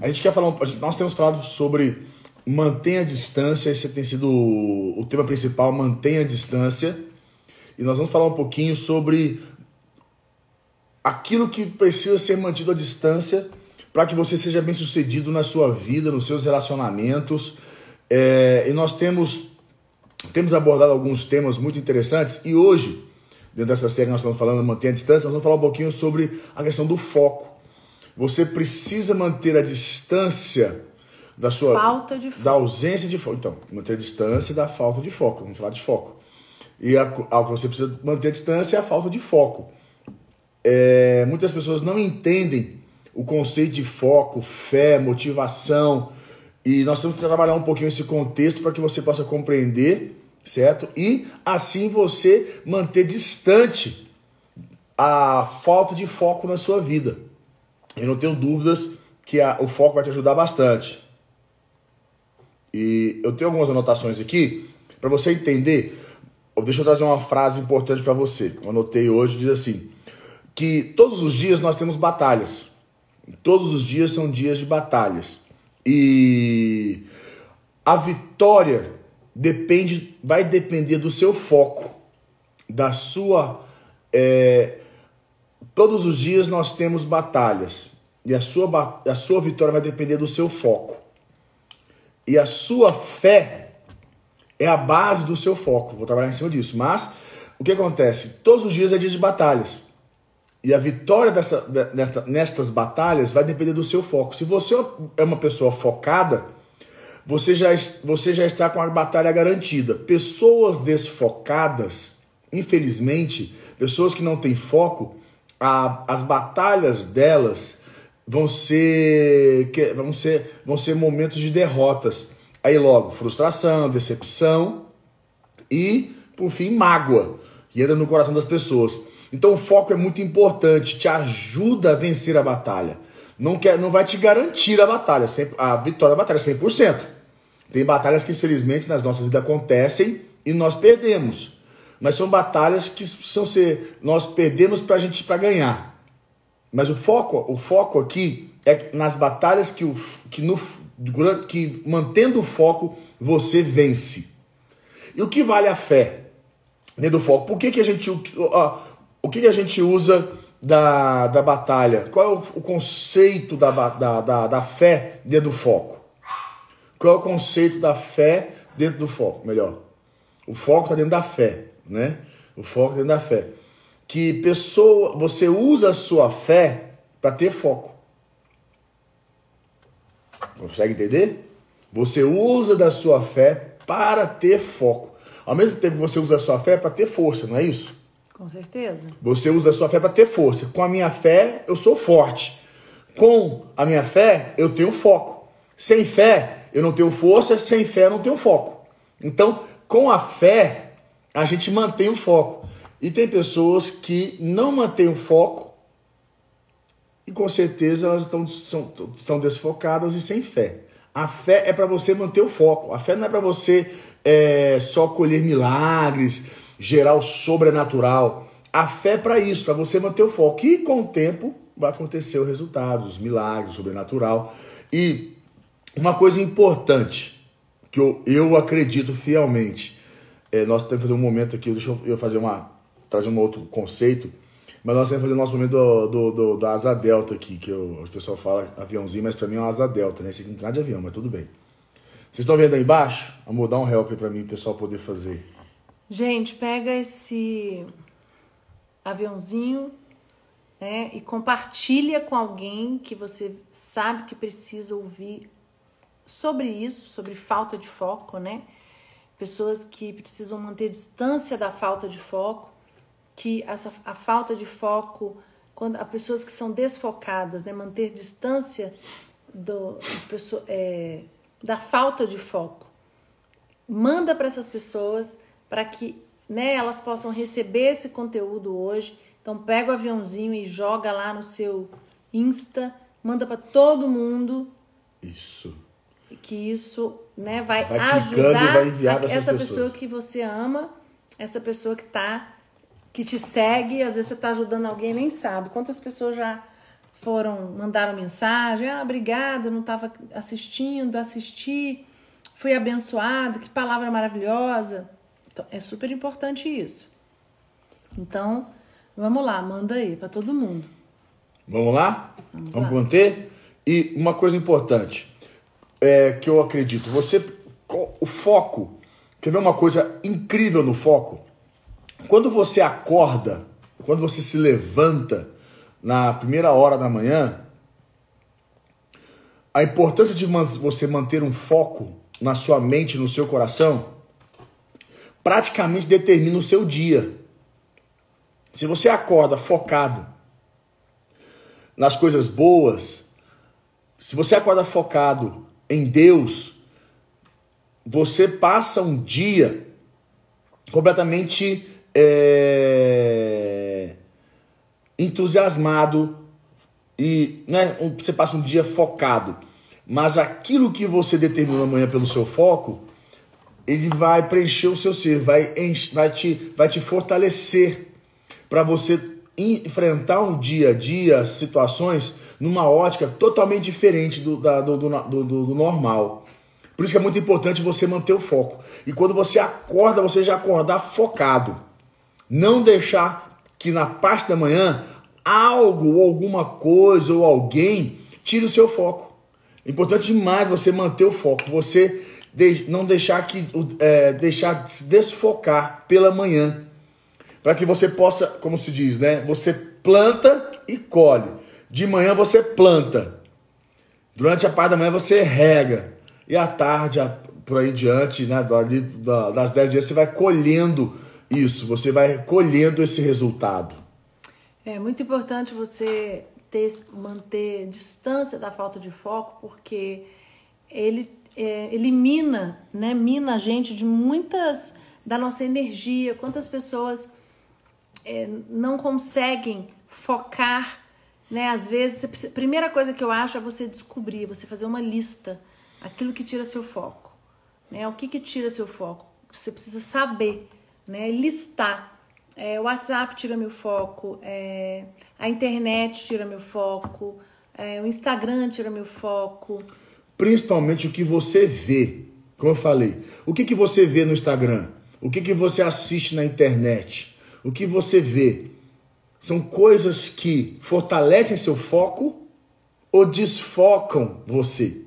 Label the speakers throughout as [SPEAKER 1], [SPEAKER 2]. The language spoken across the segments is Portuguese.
[SPEAKER 1] A gente quer falar, nós temos falado sobre mantenha a distância, esse tem sido o, tema principal, mantenha a distância. E nós vamos falar um pouquinho sobre aquilo que precisa ser mantido à distância para que você seja bem sucedido na sua vida, nos seus relacionamentos. É, e nós temos, temos abordado alguns temas muito interessantes e hoje, dentro dessa série que nós estamos falando, manter a distância, nós vamos falar um pouquinho sobre a questão do foco. Você precisa manter a distância da sua
[SPEAKER 2] falta de foco.
[SPEAKER 1] da ausência de foco. Então, manter a distância da falta de foco. Vamos falar de foco. E algo que você precisa manter a distância é a falta de foco. É, muitas pessoas não entendem o conceito de foco, fé, motivação. E nós temos que trabalhar um pouquinho esse contexto para que você possa compreender, certo? E assim você manter distante a falta de foco na sua vida. Eu não tenho dúvidas que a, o foco vai te ajudar bastante. E eu tenho algumas anotações aqui para você entender. Deixa eu trazer uma frase importante para você. Eu anotei hoje, diz assim: que todos os dias nós temos batalhas. Todos os dias são dias de batalhas. E a vitória depende, vai depender do seu foco, da sua. É, todos os dias nós temos batalhas. E a sua, a sua vitória vai depender do seu foco. E a sua fé é a base do seu foco. Vou trabalhar em cima disso. Mas o que acontece? Todos os dias é dia de batalhas. E a vitória dessa, dessa, nestas batalhas vai depender do seu foco. Se você é uma pessoa focada, você já, você já está com a batalha garantida. Pessoas desfocadas, infelizmente, pessoas que não têm foco, a, as batalhas delas vão ser, vão ser, vão ser momentos de derrotas. Aí logo, frustração, decepção e, por fim, mágoa, que entra no coração das pessoas. Então o foco é muito importante, te ajuda a vencer a batalha. Não, quer, não vai te garantir a batalha, a vitória da batalha 100%. Tem batalhas que infelizmente nas nossas vidas acontecem e nós perdemos. Mas são batalhas que precisam ser nós perdemos para a gente para ganhar. Mas o foco, o foco aqui é nas batalhas que, o, que, no, que mantendo o foco você vence. E o que vale a fé dentro do foco? Por que, que a gente o que, que a gente usa da, da batalha? Qual é o, o conceito da, da, da, da fé dentro do foco? Qual é o conceito da fé dentro do foco? Melhor, o foco está dentro da fé, né? O foco dentro da fé que pessoa, você usa a sua fé para ter foco. Consegue entender? Você usa da sua fé para ter foco. Ao mesmo tempo que você usa a sua fé para ter força, não é isso?
[SPEAKER 2] Com certeza.
[SPEAKER 1] Você usa a sua fé para ter força. Com a minha fé, eu sou forte. Com a minha fé, eu tenho foco. Sem fé, eu não tenho força. Sem fé, eu não tenho foco. Então, com a fé, a gente mantém o foco. E tem pessoas que não mantêm o foco e com certeza elas estão, são, estão desfocadas e sem fé. A fé é para você manter o foco. A fé não é para você é, só colher milagres, gerar o sobrenatural. A fé é para isso, para você manter o foco. E com o tempo vai acontecer o resultado, os milagres, o sobrenatural. E uma coisa importante que eu, eu acredito fielmente, é, nós temos que fazer um momento aqui, deixa eu fazer uma trazer um outro conceito. Mas nós temos que fazer o nosso momento do, do, do, da asa delta aqui, que eu, o pessoal fala aviãozinho, mas para mim é uma asa delta, né? Esse aqui não tem nada de avião, mas tudo bem. Vocês estão vendo aí embaixo? Vamos dar um help para mim, o pessoal poder fazer.
[SPEAKER 2] Gente, pega esse aviãozinho né, e compartilha com alguém que você sabe que precisa ouvir sobre isso, sobre falta de foco, né? Pessoas que precisam manter distância da falta de foco que essa, a falta de foco, quando as pessoas que são desfocadas, né, manter distância do, pessoa, é, da falta de foco. Manda para essas pessoas para que né, elas possam receber esse conteúdo hoje. Então pega o aviãozinho e joga lá no seu Insta, manda para todo mundo.
[SPEAKER 1] Isso.
[SPEAKER 2] Que isso né, vai, vai ajudar vai essa pessoa que você ama, essa pessoa que está que te segue, às vezes você está ajudando alguém e nem sabe. Quantas pessoas já foram, mandaram mensagem, ah, obrigada, não estava assistindo, assisti, fui abençoada, que palavra maravilhosa. Então, é super importante isso. Então, vamos lá, manda aí para todo mundo.
[SPEAKER 1] Vamos lá? Vamos, vamos lá. manter? E uma coisa importante, é, que eu acredito, você, o foco, quer ver uma coisa incrível no foco? Quando você acorda, quando você se levanta na primeira hora da manhã, a importância de você manter um foco na sua mente, no seu coração, praticamente determina o seu dia. Se você acorda focado nas coisas boas, se você acorda focado em Deus, você passa um dia completamente é, entusiasmado e né, você passa um dia focado. Mas aquilo que você determinou amanhã pelo seu foco, ele vai preencher o seu ser, vai, vai, te, vai te fortalecer para você enfrentar um dia a dia, situações, numa ótica totalmente diferente do, da, do, do, do, do normal. Por isso que é muito importante você manter o foco. E quando você acorda, você já acordar focado. Não deixar que na parte da manhã algo ou alguma coisa ou alguém tire o seu foco. É importante demais você manter o foco. Você não deixar que é, deixar se desfocar pela manhã. Para que você possa, como se diz, né? Você planta e colhe. De manhã você planta. Durante a parte da manhã você rega. E à tarde, por aí diante, né, das 10 dias, você vai colhendo isso, você vai colhendo esse resultado.
[SPEAKER 2] É muito importante você ter, manter distância da falta de foco, porque ele é, elimina, né, mina a gente de muitas da nossa energia. Quantas pessoas é, não conseguem focar, né? Às vezes, a primeira coisa que eu acho é você descobrir, você fazer uma lista, aquilo que tira seu foco, né? O que que tira seu foco? Você precisa saber, né? Listar. É, o WhatsApp tira meu foco, é, a internet tira meu foco, é, o Instagram tira meu foco.
[SPEAKER 1] Principalmente o que você vê. Como eu falei, o que, que você vê no Instagram? O que, que você assiste na internet? O que você vê? São coisas que fortalecem seu foco ou desfocam você.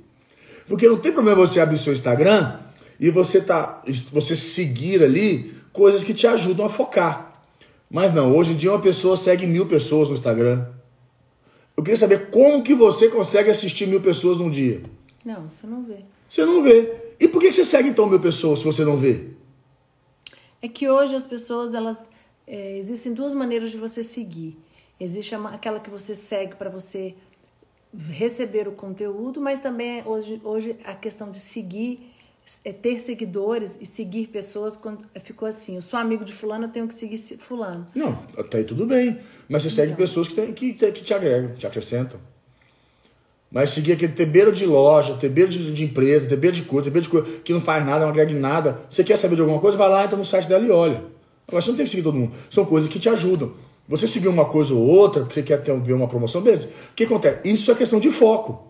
[SPEAKER 1] Porque não tem problema você abrir seu Instagram e você tá você seguir ali coisas que te ajudam a focar. Mas não, hoje em dia uma pessoa segue mil pessoas no Instagram. Eu queria saber como que você consegue assistir mil pessoas num dia.
[SPEAKER 2] Não, você não vê.
[SPEAKER 1] Você não vê. E por que você segue então mil pessoas se você não vê?
[SPEAKER 2] É que hoje as pessoas, elas. É, existem duas maneiras de você seguir. Existe aquela que você segue para você receber o conteúdo, mas também hoje, hoje a questão de seguir é ter seguidores e seguir pessoas quando ficou assim, eu sou amigo de fulano, eu tenho que seguir fulano.
[SPEAKER 1] Não, até aí tudo bem. Mas você segue então. pessoas que, tem, que, que te agregam, te acrescentam. Mas seguir aquele tebeiro de loja, tebeiro de, de empresa, tebeiro de coisa, tebeiro de coisa, que não faz nada, não agrega em nada. Você quer saber de alguma coisa? Vai lá, entra no site dela e olha. Agora você não tem que seguir todo mundo. São coisas que te ajudam. Você seguir uma coisa ou outra, porque você quer ter, ver uma promoção, beleza. O que acontece? Isso é questão de foco.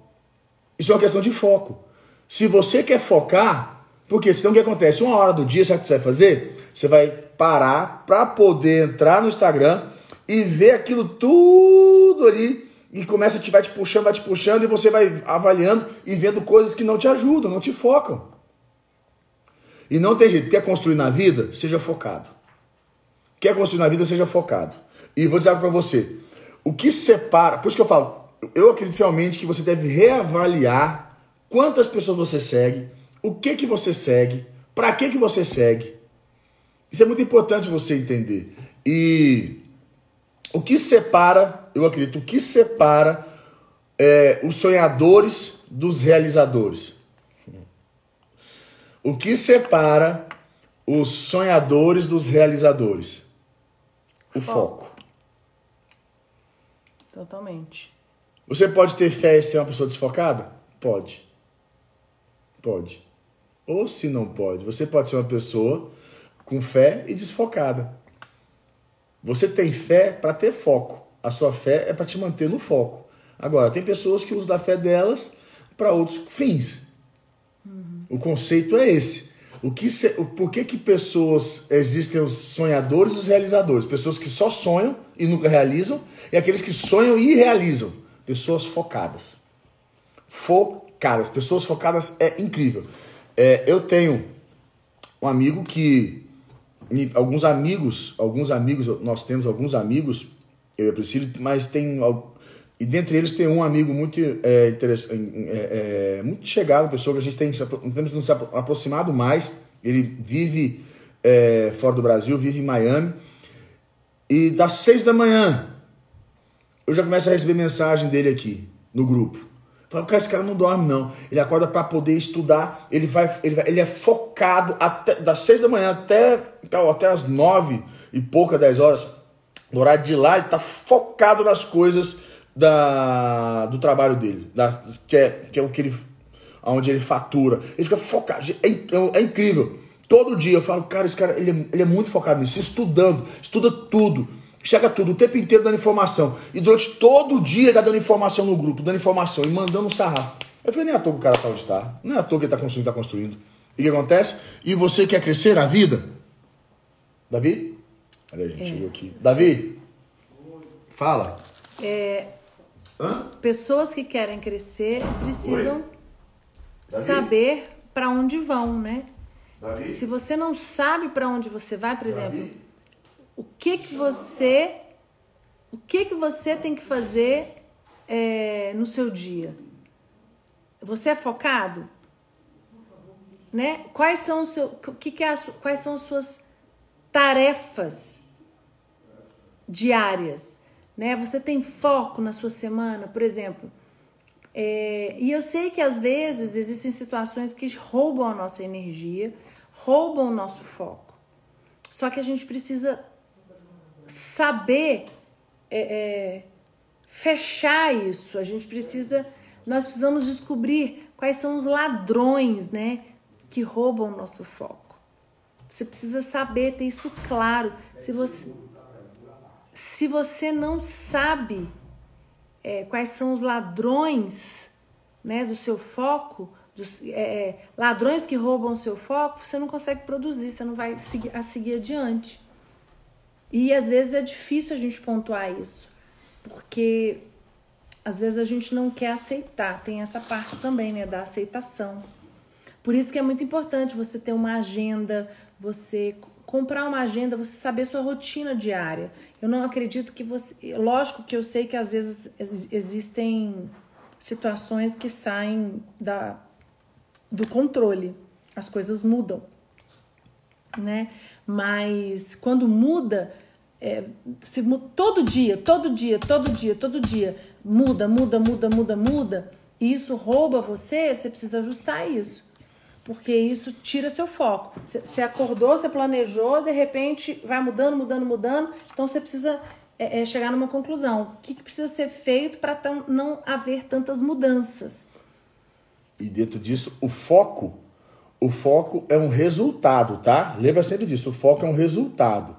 [SPEAKER 1] Isso é uma questão de foco. Se você quer focar, porque senão o que acontece? Uma hora do dia, sabe o que você vai fazer? Você vai parar para poder entrar no Instagram e ver aquilo tudo ali e começa a te vai te puxando, vai te puxando e você vai avaliando e vendo coisas que não te ajudam, não te focam. E não tem jeito. Quer construir na vida? Seja focado. Quer construir na vida? Seja focado. E vou dizer algo para você. O que separa, por isso que eu falo, eu acredito realmente que você deve reavaliar quantas pessoas você segue, o que que você segue, para que que você segue. Isso é muito importante você entender. E o que separa, eu acredito, o que separa é, os sonhadores dos realizadores? O que separa os sonhadores dos realizadores? O foco. foco.
[SPEAKER 2] Totalmente.
[SPEAKER 1] Você pode ter fé e ser uma pessoa desfocada? Pode. Pode. Ou se não pode, você pode ser uma pessoa com fé e desfocada. Você tem fé para ter foco. A sua fé é para te manter no foco. Agora, tem pessoas que usam da fé delas para outros fins. Uhum. O conceito é esse. O que se, por que, que pessoas existem os sonhadores e os realizadores? Pessoas que só sonham e nunca realizam, e aqueles que sonham e realizam. Pessoas focadas. Focadas. Pessoas focadas é incrível. É, eu tenho um amigo que. Alguns amigos, alguns amigos, nós temos alguns amigos, eu e a Priscila, mas tem. E dentre eles tem um amigo muito é, é, é, muito chegado, pessoa que a gente tem temos nos aproximado mais. Ele vive é, fora do Brasil, vive em Miami. E das seis da manhã, eu já começo a receber mensagem dele aqui no grupo. Fala, cara, esse cara não dorme, não. Ele acorda para poder estudar, ele vai, ele vai, ele é focado até das seis da manhã até, até as nove e pouca, dez horas. No horário de lá, ele tá focado nas coisas da, do trabalho dele, da, que, é, que é o que ele. onde ele fatura. Ele fica focado. É, é, é incrível. Todo dia eu falo, cara, esse cara ele é, ele é muito focado nisso, estudando, estuda tudo Chega tudo, o tempo inteiro dando informação. E durante todo o dia ele tá dando informação no grupo, dando informação e mandando um sarrafo. Eu falei, nem é à toa que o cara tá onde está. Não é à toa que ele tá construindo, tá construindo. E o que acontece? E você quer crescer na vida? Davi? Olha a gente, é. chegou aqui. Davi? Fala.
[SPEAKER 2] É, pessoas que querem crescer precisam saber para onde vão, né? Davi? Se você não sabe para onde você vai, por Davi? exemplo o que que você o que que você tem que fazer é, no seu dia? Você é focado? Né? Quais são o seu, o que que é quais são as suas tarefas diárias? Né? Você tem foco na sua semana, por exemplo? É, e eu sei que às vezes existem situações que roubam a nossa energia, roubam o nosso foco. Só que a gente precisa saber é, é, fechar isso. A gente precisa, nós precisamos descobrir quais são os ladrões, né, que roubam o nosso foco. Você precisa saber ter isso claro. Se você, se você não sabe é, quais são os ladrões, né, do seu foco, dos, é, é, ladrões que roubam o seu foco, você não consegue produzir, você não vai seguir, a seguir adiante. E às vezes é difícil a gente pontuar isso, porque às vezes a gente não quer aceitar, tem essa parte também, né, da aceitação. Por isso que é muito importante você ter uma agenda, você comprar uma agenda, você saber sua rotina diária. Eu não acredito que você, lógico que eu sei que às vezes existem situações que saem da do controle. As coisas mudam, né? Mas quando muda, é, se, todo dia, todo dia, todo dia, todo dia, muda, muda, muda, muda, muda, e isso rouba você, você precisa ajustar isso. Porque isso tira seu foco. Você acordou, você planejou, de repente vai mudando, mudando, mudando. Então você precisa é, é, chegar numa conclusão. O que, que precisa ser feito para não haver tantas mudanças?
[SPEAKER 1] E dentro disso, o foco o foco é um resultado, tá? Lembra sempre disso, o foco é um resultado.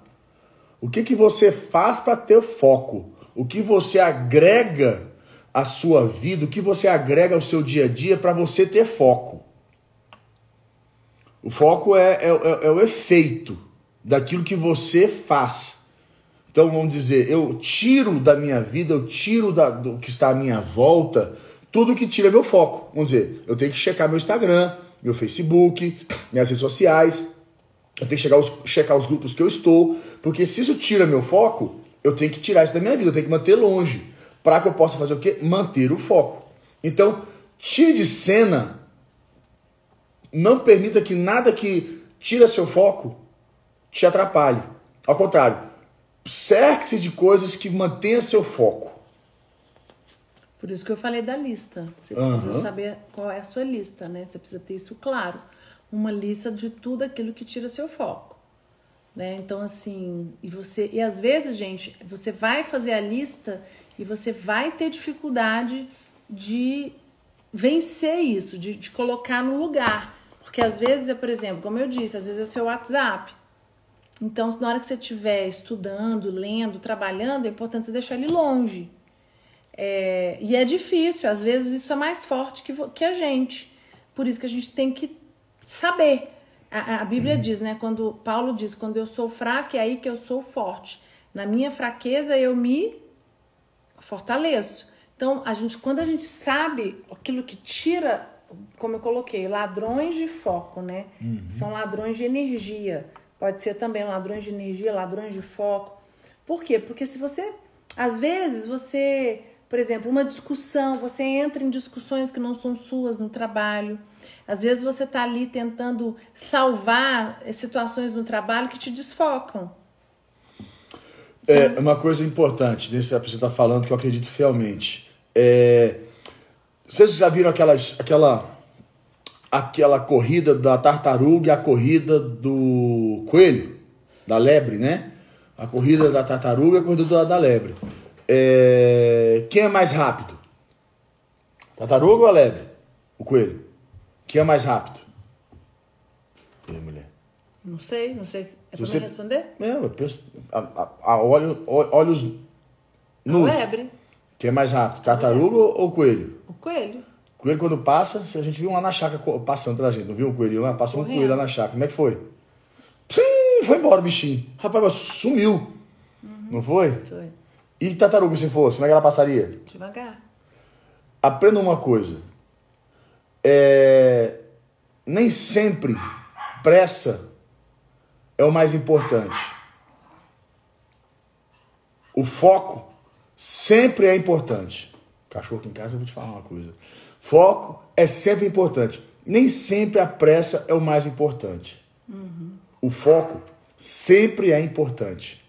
[SPEAKER 1] O que, que você faz para ter foco? O que você agrega à sua vida, o que você agrega ao seu dia a dia para você ter foco? O foco é, é, é, é o efeito daquilo que você faz. Então vamos dizer, eu tiro da minha vida, eu tiro da, do que está à minha volta, tudo que tira meu foco. Vamos dizer, eu tenho que checar meu Instagram, meu Facebook, minhas redes sociais. Eu tenho que chegar os, checar os grupos que eu estou, porque se isso tira meu foco, eu tenho que tirar isso da minha vida, eu tenho que manter longe, para que eu possa fazer o quê? Manter o foco. Então, tire de cena, não permita que nada que tira seu foco te atrapalhe. Ao contrário, cerque-se de coisas que mantenham seu foco.
[SPEAKER 2] Por isso que eu falei da lista. Você precisa uhum. saber qual é a sua lista, né? Você precisa ter isso claro. Uma lista de tudo aquilo que tira seu foco. Né? Então, assim, e você. E às vezes, gente, você vai fazer a lista e você vai ter dificuldade de vencer isso, de, de colocar no lugar. Porque às vezes, é, por exemplo, como eu disse, às vezes é o seu WhatsApp. Então, na hora que você estiver estudando, lendo, trabalhando, é importante você deixar ele longe É, e é difícil, às vezes isso é mais forte que, que a gente. Por isso que a gente tem que saber. A, a Bíblia uhum. diz, né? Quando Paulo diz, quando eu sou fraco, é aí que eu sou forte. Na minha fraqueza eu me fortaleço. Então, a gente, quando a gente sabe aquilo que tira, como eu coloquei, ladrões de foco, né? Uhum. São ladrões de energia. Pode ser também ladrões de energia, ladrões de foco. Por quê? Porque se você, às vezes, você, por exemplo, uma discussão, você entra em discussões que não são suas no trabalho. Às vezes você está ali tentando salvar situações no trabalho que te desfocam.
[SPEAKER 1] É, uma coisa importante nesse que você está falando que eu acredito fielmente. É, vocês já viram aquela, aquela, aquela corrida da tartaruga e a corrida do coelho? Da lebre, né? A corrida da tartaruga e a corrida da, da lebre. É, quem é mais rápido? Tartaruga ou a lebre? O coelho. Quem é mais rápido?
[SPEAKER 2] E a mulher? Não sei, não sei. É pra você... responder?
[SPEAKER 1] É, eu penso. A, a, a olho, olhos nus. A
[SPEAKER 2] lebre.
[SPEAKER 1] Quem é mais rápido, tartaruga ou, ou coelho?
[SPEAKER 2] O coelho.
[SPEAKER 1] Coelho quando passa, a gente viu lá na chácara passando pela gente, não viu um coelho lá? Passou Correndo. um coelho lá na chácara. Como é que foi? Sim, foi embora o bichinho. Rapaz, mas sumiu. Uhum. Não foi?
[SPEAKER 2] Foi.
[SPEAKER 1] E tartaruga se fosse, como é que ela passaria?
[SPEAKER 2] Devagar.
[SPEAKER 1] Aprenda uma coisa. É... Nem sempre pressa é o mais importante. O foco sempre é importante. Cachorro aqui em casa, eu vou te falar uma coisa. Foco é sempre importante. Nem sempre a pressa é o mais importante. Uhum. O foco sempre é importante.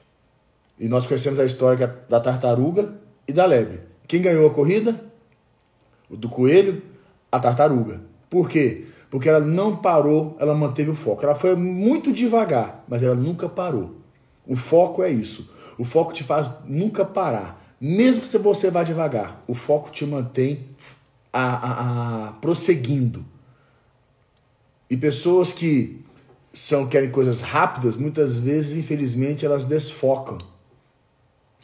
[SPEAKER 1] E nós conhecemos a história é da tartaruga e da lebre. Quem ganhou a corrida? O do coelho, a tartaruga. Por quê? Porque ela não parou, ela manteve o foco. Ela foi muito devagar, mas ela nunca parou. O foco é isso. O foco te faz nunca parar. Mesmo que você vá devagar, o foco te mantém a, a, a prosseguindo. E pessoas que são querem coisas rápidas, muitas vezes, infelizmente, elas desfocam.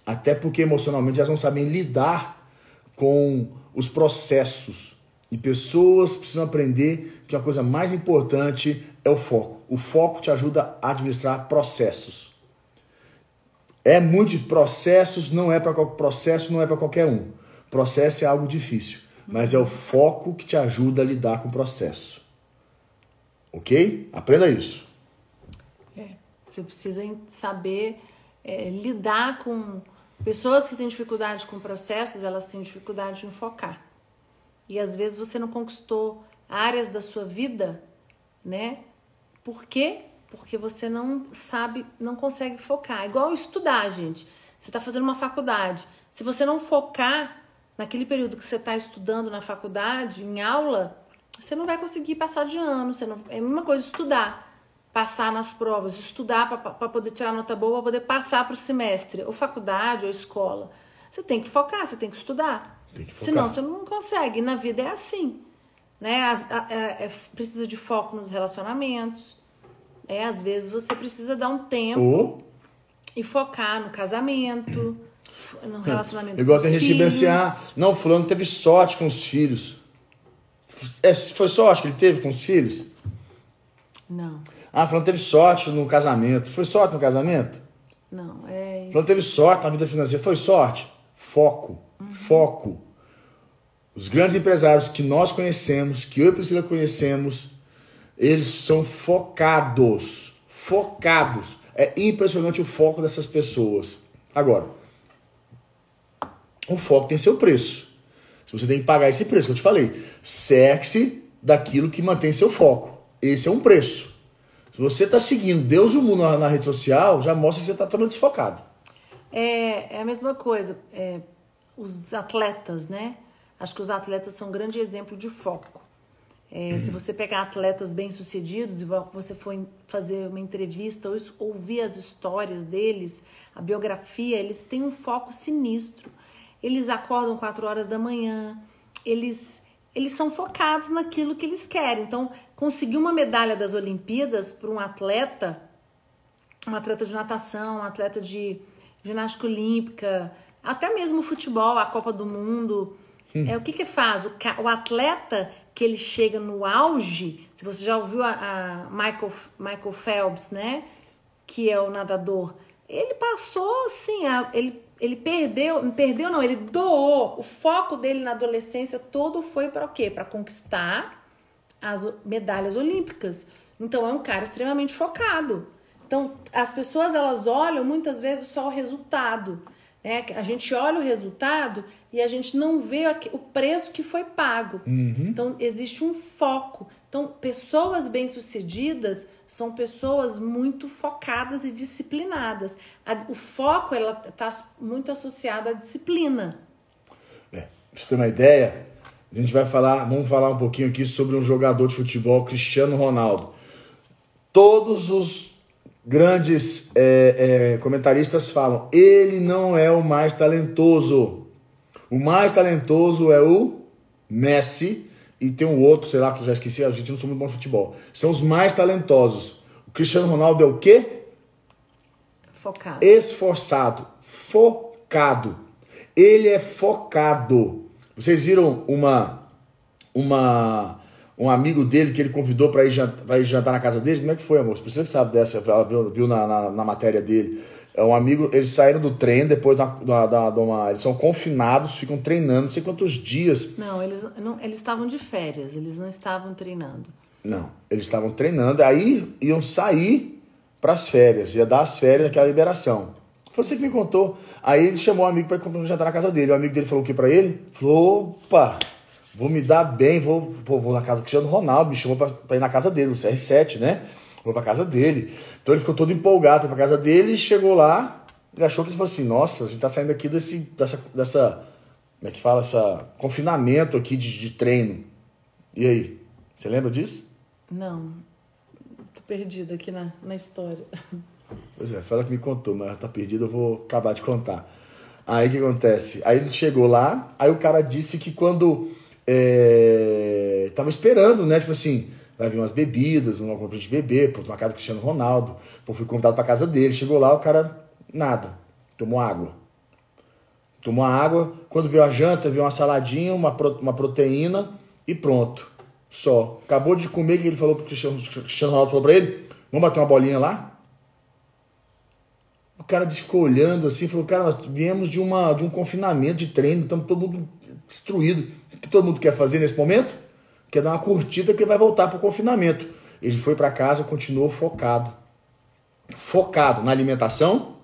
[SPEAKER 1] Até porque emocionalmente elas não sabem lidar com os processos. E pessoas precisam aprender que a coisa mais importante é o foco. O foco te ajuda a administrar processos. É muito processos, não é para processo, não é para qualquer um. Processo é algo difícil, mas é o foco que te ajuda a lidar com o processo. Ok? Aprenda isso.
[SPEAKER 2] É, você precisa saber é, lidar com pessoas que têm dificuldade com processos, elas têm dificuldade em focar. E às vezes você não conquistou áreas da sua vida, né? Por quê? Porque você não sabe, não consegue focar. Igual estudar, gente. Você está fazendo uma faculdade. Se você não focar naquele período que você está estudando na faculdade, em aula, você não vai conseguir passar de ano. Você não... É a mesma coisa estudar, passar nas provas, estudar para poder tirar nota boa, para poder passar para o semestre, ou faculdade, ou escola. Você tem que focar, você tem que estudar.
[SPEAKER 1] Tem que.
[SPEAKER 2] Senão você não consegue. Na vida é assim. Né? A, a, a, é, precisa de foco nos relacionamentos é, às vezes você precisa dar um tempo e focar no casamento, no relacionamento
[SPEAKER 1] Igual tem gente que ah, não, fulano teve sorte com os filhos. É, foi sorte que ele teve com os filhos?
[SPEAKER 2] Não.
[SPEAKER 1] Ah, fulano teve sorte no casamento. Foi sorte no casamento?
[SPEAKER 2] Não, é...
[SPEAKER 1] Fulano teve sorte na vida financeira. Foi sorte? Foco. Uhum. Foco. Os grandes empresários que nós conhecemos, que eu e Priscila conhecemos, eles são focados. Focados. É impressionante o foco dessas pessoas. Agora, o foco tem seu preço. Se você tem que pagar esse preço que eu te falei, cerque-se daquilo que mantém seu foco. Esse é um preço. Se você está seguindo Deus e o mundo na, na, rede social, já mostra que você está totalmente desfocado.
[SPEAKER 2] É, é a mesma coisa. É, os atletas, né? Acho que os atletas são um grande exemplo de foco. É, se você pegar atletas bem-sucedidos e você for fazer uma entrevista ou ouvir as histórias deles, a biografia, eles têm um foco sinistro. Eles acordam 4 horas da manhã, eles, eles são focados naquilo que eles querem. Então, conseguir uma medalha das Olimpíadas para um atleta, um atleta de natação, um atleta de ginástica olímpica, Até mesmo o futebol, a Copa do Mundo. Hum. É, o que que faz? O, o atleta que ele chega no auge, se você já ouviu a, a Michael, Michael Phelps, né? Que é o nadador, ele passou assim, a, ele, ele perdeu, perdeu não, ele doou. O foco dele na adolescência todo foi para o quê? Para conquistar as medalhas olímpicas. Então é um cara extremamente focado. Então as pessoas elas olham muitas vezes só o resultado. Né? A gente olha o resultado e a gente não vê o preço que foi pago. Uhum. Então, existe um foco. Então, pessoas bem-sucedidas são pessoas muito focadas e disciplinadas. o foco está muito associado à disciplina.
[SPEAKER 1] É, pra você ter uma ideia, a gente vai falar, vamos falar um pouquinho aqui sobre um jogador de futebol, Cristiano Ronaldo. Todos os grandes é, é, comentaristas falam: ele não é o mais talentoso. O mais talentoso é o Messi e tem um outro, sei lá, que eu já esqueci, a gente não sou muito bom no futebol. São os mais talentosos. O Cristiano Ronaldo é o quê?
[SPEAKER 2] Focado.
[SPEAKER 1] Esforçado, focado. Ele é focado. Vocês viram uma uma um amigo dele que ele convidou para ir, jantar, ir jantar na casa dele. Como é que foi, amor? Você que sabe dessa, ela viu, viu na, na, na, matéria dele. É um amigo, eles saíram do treino depois da, da, da, da uma. Eles são confinados, ficam treinando, não sei quantos dias.
[SPEAKER 2] Não, eles não, eles estavam de férias, eles não estavam treinando.
[SPEAKER 1] Não, eles estavam treinando, aí iam sair para as férias, ia dar as férias, aquela liberação. Foi você que me contou. Aí ele chamou o amigo para ir jantar na casa dele. O amigo dele falou o que para ele? Falou: opa, vou me dar bem, vou, vou, vou na casa do Cristiano Ronaldo, me chamou para ir na casa dele, no CR7, né? Vou pra casa dele. Então ele ficou todo empolgado, foi pra casa dele e chegou lá, ele achou que ele falou assim, nossa, a gente tá saindo aqui desse, dessa, dessa, como é que fala, essa confinamento aqui de, de treino. E aí, você lembra disso?
[SPEAKER 2] Não, tô perdida aqui na, na história.
[SPEAKER 1] Pois é, foi ela que me contou, mas ela tá perdida, eu vou acabar de contar. Aí o que acontece? Aí ele chegou lá, aí o cara disse que quando é, tava esperando, né? Tipo assim, vai vir umas bebidas, uma compra de beber, pô, uma casa do Cristiano Ronaldo. Pô, fui convidado pra casa dele. Chegou lá, o cara, nada. Tomou água. Tomou água. Quando viu a janta, viu uma saladinha, uma, pro, uma proteína e pronto. Só. Acabou de comer, que ele falou pro Cristiano, Cristiano Ronaldo falou pra ele? Vamos bater uma bolinha lá? O cara ficou olhando assim, falou, cara, nós viemos de, uma, de um confinamento de treino, estamos todo mundo destruído. O que todo mundo quer fazer nesse momento? Quer dar uma curtida que vai voltar para o confinamento. Ele foi para casa, continuou focado. Focado na alimentação,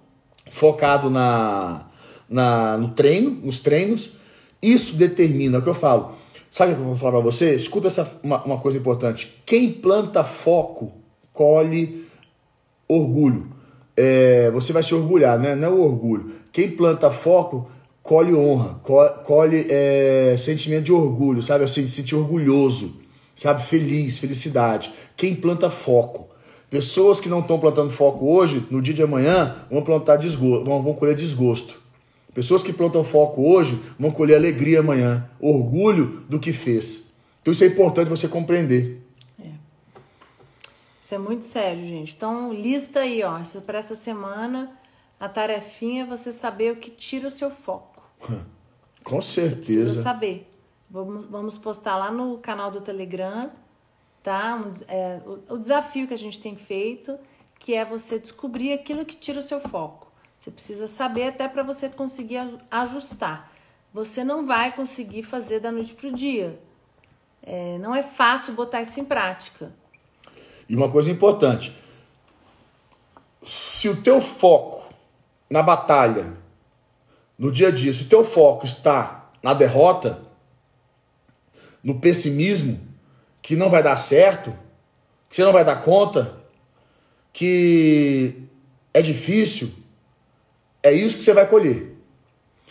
[SPEAKER 1] focado na, na, no treino, nos treinos. Isso determina, é o que eu falo. Sabe o que eu vou falar para você? Escuta essa, uma, uma coisa importante. Quem planta foco, colhe orgulho. É, você vai se orgulhar, né? Não é o orgulho. Quem planta foco colhe honra, colhe é, sentimento de orgulho, sabe? Assim, se sentir orgulhoso, sabe? Feliz, felicidade. Quem planta foco. Pessoas que não estão plantando foco hoje, no dia de amanhã, vão plantar desgosto, vão, vão colher desgosto. Pessoas que plantam foco hoje vão colher alegria amanhã, orgulho do que fez. Então isso é importante você compreender. É.
[SPEAKER 2] Isso é muito sério, gente. Então lista aí, ó, para essa semana a tarefinha é você saber o que tira o seu foco.
[SPEAKER 1] Com certeza. Você
[SPEAKER 2] precisa saber. Vamos, vamos postar lá no canal do Telegram, tá? Um, é, o, o desafio que a gente tem feito, que é você descobrir aquilo que tira o seu foco. Você precisa saber até para você conseguir ajustar. Você não vai conseguir fazer da noite para o dia. É, não é fácil botar isso em prática.
[SPEAKER 1] E uma coisa importante: se o teu foco na batalha no dia a dia, se o teu foco está na derrota, no pessimismo, que não vai dar certo, que você não vai dar conta, que é difícil, é isso que você vai colher.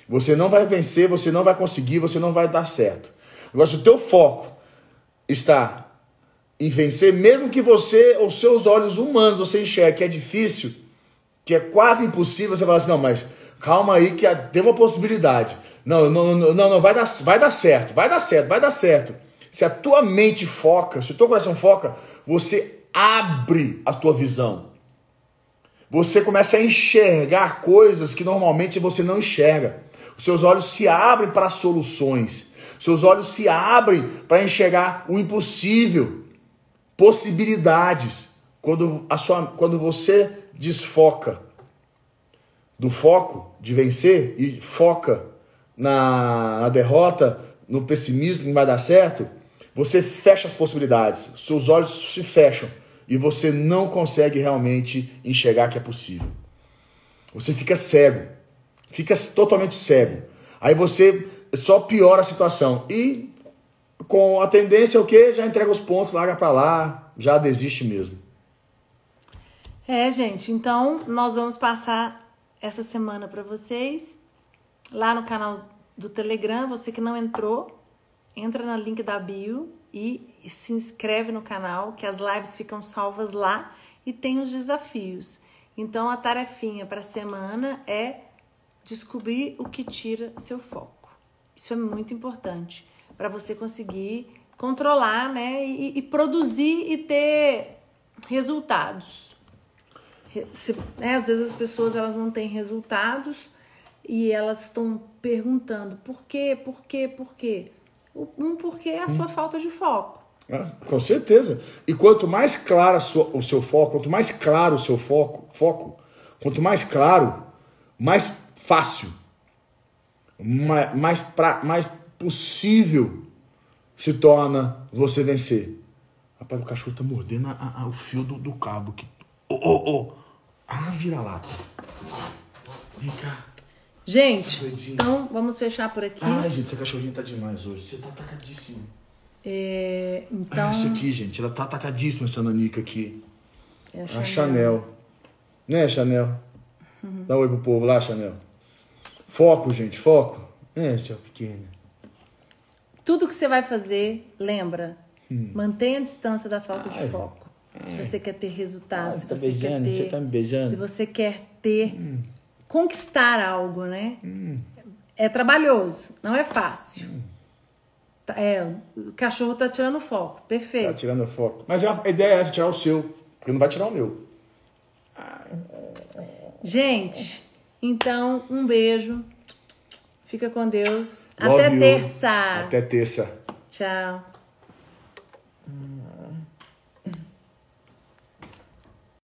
[SPEAKER 1] Você não vai vencer, você não vai conseguir, você não vai dar certo. Agora, se o teu foco está em vencer, mesmo que você, os seus olhos humanos, você enxergue que é difícil, que é quase impossível, você fala assim, não, mas calma aí que tem uma possibilidade. Não, não, não, não, vai dar, vai dar certo, vai dar certo, vai dar certo. Se a tua mente foca, se o teu coração foca, você abre a tua visão. Você começa a enxergar coisas que normalmente você não enxerga. Os seus olhos se abrem para soluções. Seus olhos se abrem para enxergar o impossível, possibilidades. Quando, a sua, quando você desfoca do foco de vencer e foca na, na derrota, no pessimismo, não vai dar certo, você fecha as possibilidades, seus olhos se fecham e você não consegue realmente enxergar que é possível. Você fica cego, fica totalmente cego. Aí você só piora a situação e com a tendência o que já entrega os pontos, larga para lá, já desiste mesmo.
[SPEAKER 2] É, gente, então nós vamos passar essa semana para vocês lá no canal do Telegram. Você que não entrou, entra no link da bio e se inscreve no canal, que as lives ficam salvas lá e tem os desafios. Então a tarefinha para a semana é descobrir o que tira seu foco. Isso é muito importante para você conseguir controlar, né, e, e produzir e ter resultados. Se, né, às vezes as pessoas elas não têm resultados e elas estão perguntando por quê, por quê, por quê. Um porquê é a sua hum. falta de foco.
[SPEAKER 1] Ah, com certeza. E quanto mais claro o seu foco, quanto mais claro o seu foco, foco, quanto mais claro, mais fácil, mais, mais, pra, mais possível se torna você vencer. Rapaz, o cachorro tá mordendo a, a, o fio do, do cabo aqui. Ô, ô, ô. Ah, vira-lata. Vem cá.
[SPEAKER 2] Gente, então vamos fechar por aqui.
[SPEAKER 1] Ai, gente, essa cachorrinha tá demais hoje. Você tá atacadíssimo.
[SPEAKER 2] É, então. Ah,
[SPEAKER 1] essa aqui, gente, ela tá atacadíssima, essa nanica aqui. É a Chanel. A Chanel. Né, Chanel? Uhum. Dá um oi pro povo lá, Chanel. Foco, gente, foco. É, seu pequeno.
[SPEAKER 2] Tudo que você vai fazer, lembra, hum. mantenha a distância da falta Ai. de foco. Se você quer ter resultado, se tá você beijando, quer ter. Você tá me beijando. Se você quer ter. Hum conquistar algo, né? Hum. É trabalhoso, não é fácil. Hum. É, o cachorro tá tirando foco, perfeito. Tá
[SPEAKER 1] tirando foco. Mas a ideia é essa, tirar o seu, porque não vai tirar o meu.
[SPEAKER 2] Gente, então, um beijo. Fica com Deus. Love Até you. terça.
[SPEAKER 1] Até terça.
[SPEAKER 2] Tchau.